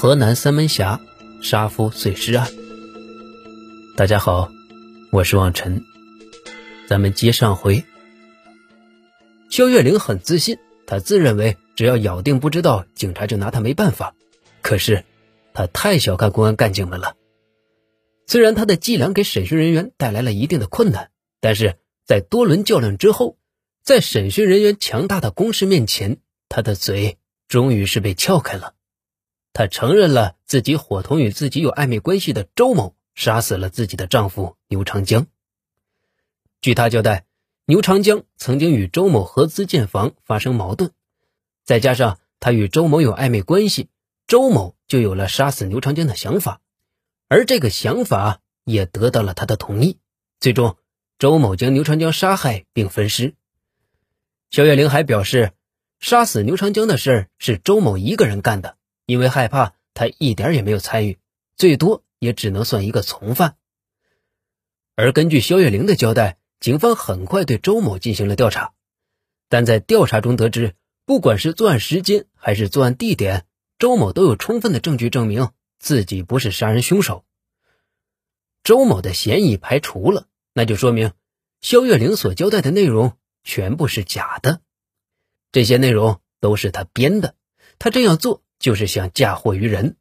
河南三门峡杀夫碎尸案。大家好，我是望尘，咱们接上回。肖月玲很自信，她自认为只要咬定不知道，警察就拿她没办法。可是，她太小看公安干警们了。虽然她的伎俩给审讯人员带来了一定的困难，但是在多轮较量之后，在审讯人员强大的攻势面前，她的嘴终于是被撬开了。她承认了自己伙同与自己有暧昧关系的周某杀死了自己的丈夫牛长江。据她交代。牛长江曾经与周某合资建房发生矛盾，再加上他与周某有暧昧关系，周某就有了杀死牛长江的想法，而这个想法也得到了他的同意。最终，周某将牛长江杀害并分尸。肖月玲还表示，杀死牛长江的事是周某一个人干的，因为害怕他一点也没有参与，最多也只能算一个从犯。而根据肖月玲的交代。警方很快对周某进行了调查，但在调查中得知，不管是作案时间还是作案地点，周某都有充分的证据证明自己不是杀人凶手。周某的嫌疑排除了，那就说明肖月玲所交代的内容全部是假的，这些内容都是他编的，他这样做就是想嫁祸于人。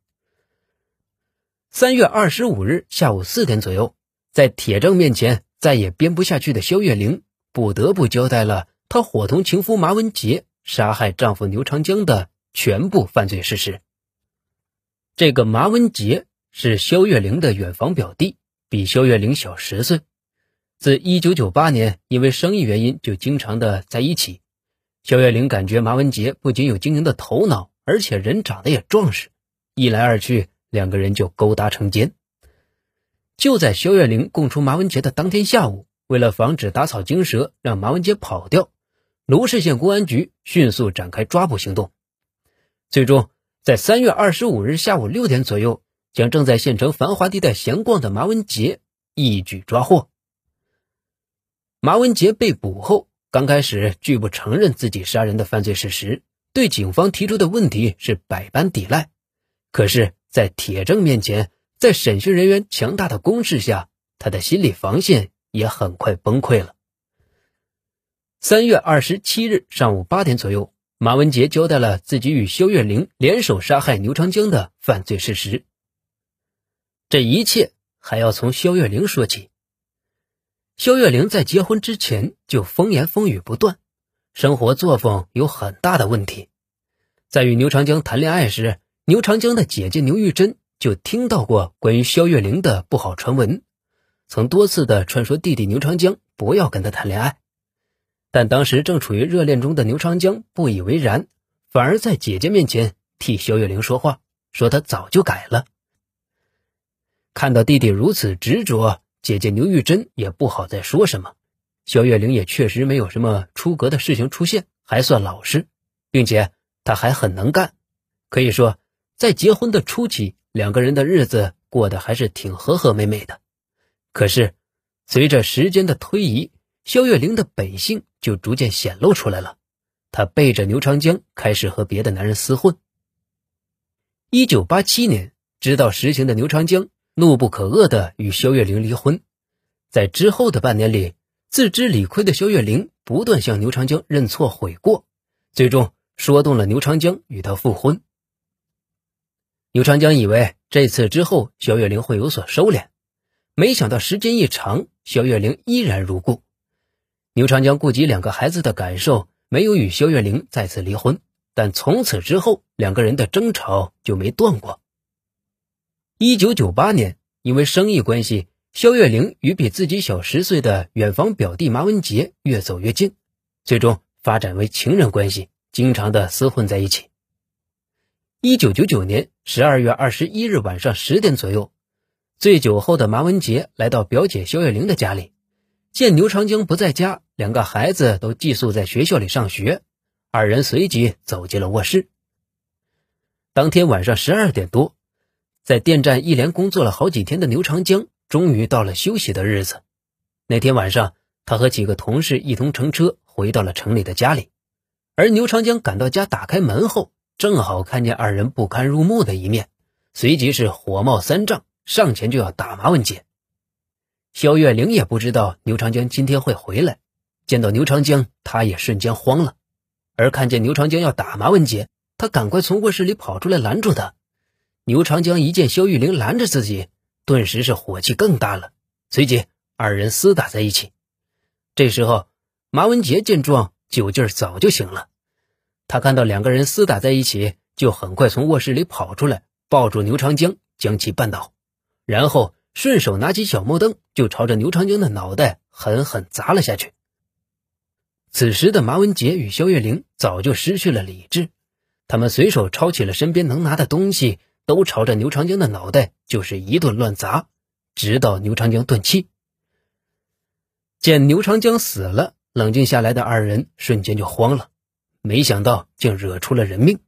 三月二十五日下午四点左右，在铁证面前。再也编不下去的肖月玲不得不交代了她伙同情夫马文杰杀害丈夫牛长江的全部犯罪事实。这个马文杰是肖月玲的远房表弟，比肖月玲小十岁。自1998年因为生意原因就经常的在一起。肖月玲感觉马文杰不仅有经营的头脑，而且人长得也壮实，一来二去，两个人就勾搭成奸。就在肖月玲供出马文杰的当天下午，为了防止打草惊蛇，让马文杰跑掉，卢氏县公安局迅速展开抓捕行动。最终，在三月二十五日下午六点左右，将正在县城繁华地带闲逛的马文杰一举抓获。马文杰被捕后，刚开始拒不承认自己杀人的犯罪事实，对警方提出的问题是百般抵赖。可是，在铁证面前，在审讯人员强大的攻势下，他的心理防线也很快崩溃了。三月二十七日上午八点左右，马文杰交代了自己与肖月玲联手杀害牛长江的犯罪事实。这一切还要从肖月玲说起。肖月玲在结婚之前就风言风语不断，生活作风有很大的问题。在与牛长江谈恋爱时，牛长江的姐姐牛玉珍。就听到过关于肖月玲的不好传闻，曾多次的劝说弟弟牛长江不要跟他谈恋爱，但当时正处于热恋中的牛长江不以为然，反而在姐姐面前替肖月玲说话，说他早就改了。看到弟弟如此执着，姐姐牛玉珍也不好再说什么。肖月玲也确实没有什么出格的事情出现，还算老实，并且她还很能干，可以说在结婚的初期。两个人的日子过得还是挺和和美美的，可是随着时间的推移，肖月玲的本性就逐渐显露出来了。她背着牛长江开始和别的男人厮混。一九八七年，知道实情的牛长江怒不可遏的与肖月玲离婚。在之后的半年里，自知理亏的肖月玲不断向牛长江认错悔过，最终说动了牛长江与她复婚。牛长江以为这次之后肖月玲会有所收敛，没想到时间一长，肖月玲依然如故。牛长江顾及两个孩子的感受，没有与肖月玲再次离婚，但从此之后两个人的争吵就没断过。一九九八年，因为生意关系，肖月玲与比自己小十岁的远房表弟马文杰越走越近，最终发展为情人关系，经常的厮混在一起。一九九九年十二月二十一日晚上十点左右，醉酒后的马文杰来到表姐肖月玲的家里，见牛长江不在家，两个孩子都寄宿在学校里上学，二人随即走进了卧室。当天晚上十二点多，在电站一连工作了好几天的牛长江，终于到了休息的日子。那天晚上，他和几个同事一同乘车回到了城里的家里，而牛长江赶到家，打开门后。正好看见二人不堪入目的一面，随即是火冒三丈，上前就要打马文杰。肖月玲也不知道牛长江今天会回来，见到牛长江，他也瞬间慌了。而看见牛长江要打马文杰，他赶快从卧室里跑出来拦住他。牛长江一见肖玉玲拦着自己，顿时是火气更大了，随即二人厮打在一起。这时候，马文杰见状，酒劲儿早就醒了。他看到两个人厮打在一起，就很快从卧室里跑出来，抱住牛长江，将其绊倒，然后顺手拿起小木灯，就朝着牛长江的脑袋狠狠砸了下去。此时的马文杰与肖月玲早就失去了理智，他们随手抄起了身边能拿的东西，都朝着牛长江的脑袋就是一顿乱砸，直到牛长江断气。见牛长江死了，冷静下来的二人瞬间就慌了，没想到竟惹出了人命。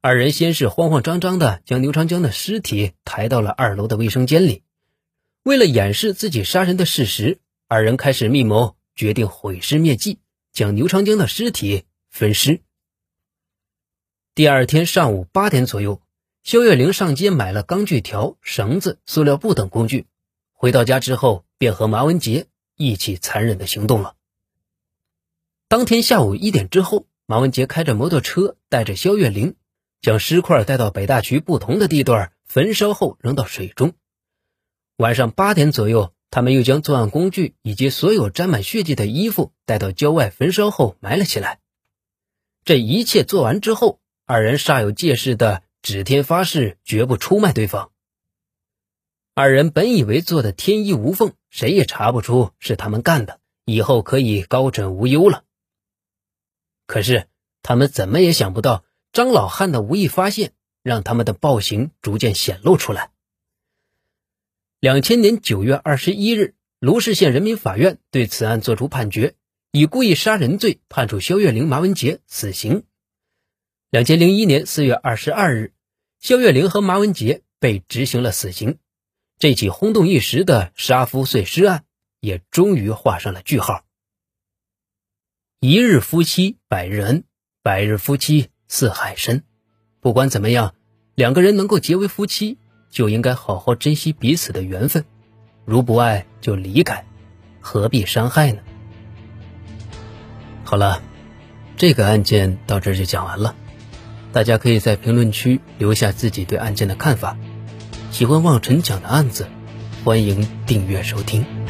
二人先是慌慌张张的将牛长江的尸体抬到了二楼的卫生间里，为了掩饰自己杀人的事实，二人开始密谋，决定毁尸灭迹。将牛长江的尸体分尸。第二天上午八点左右，肖月玲上街买了钢锯条、绳子、塑料布等工具，回到家之后便和马文杰一起残忍的行动了。当天下午一点之后，马文杰开着摩托车，带着肖月玲，将尸块带到北大渠不同的地段焚烧后扔到水中。晚上八点左右。他们又将作案工具以及所有沾满血迹的衣服带到郊外焚烧后埋了起来。这一切做完之后，二人煞有介事的指天发誓绝不出卖对方。二人本以为做的天衣无缝，谁也查不出是他们干的，以后可以高枕无忧了。可是他们怎么也想不到，张老汉的无意发现，让他们的暴行逐渐显露出来。两千年九月二十一日，卢氏县人民法院对此案作出判决，以故意杀人罪判处肖月玲、马文杰死刑。两千零一年四月二十二日，肖月玲和马文杰被执行了死刑，这起轰动一时的杀夫碎尸案也终于画上了句号。一日夫妻百日恩，百日夫妻似海深。不管怎么样，两个人能够结为夫妻。就应该好好珍惜彼此的缘分，如不爱就离开，何必伤害呢？好了，这个案件到这就讲完了，大家可以在评论区留下自己对案件的看法。喜欢望尘讲的案子，欢迎订阅收听。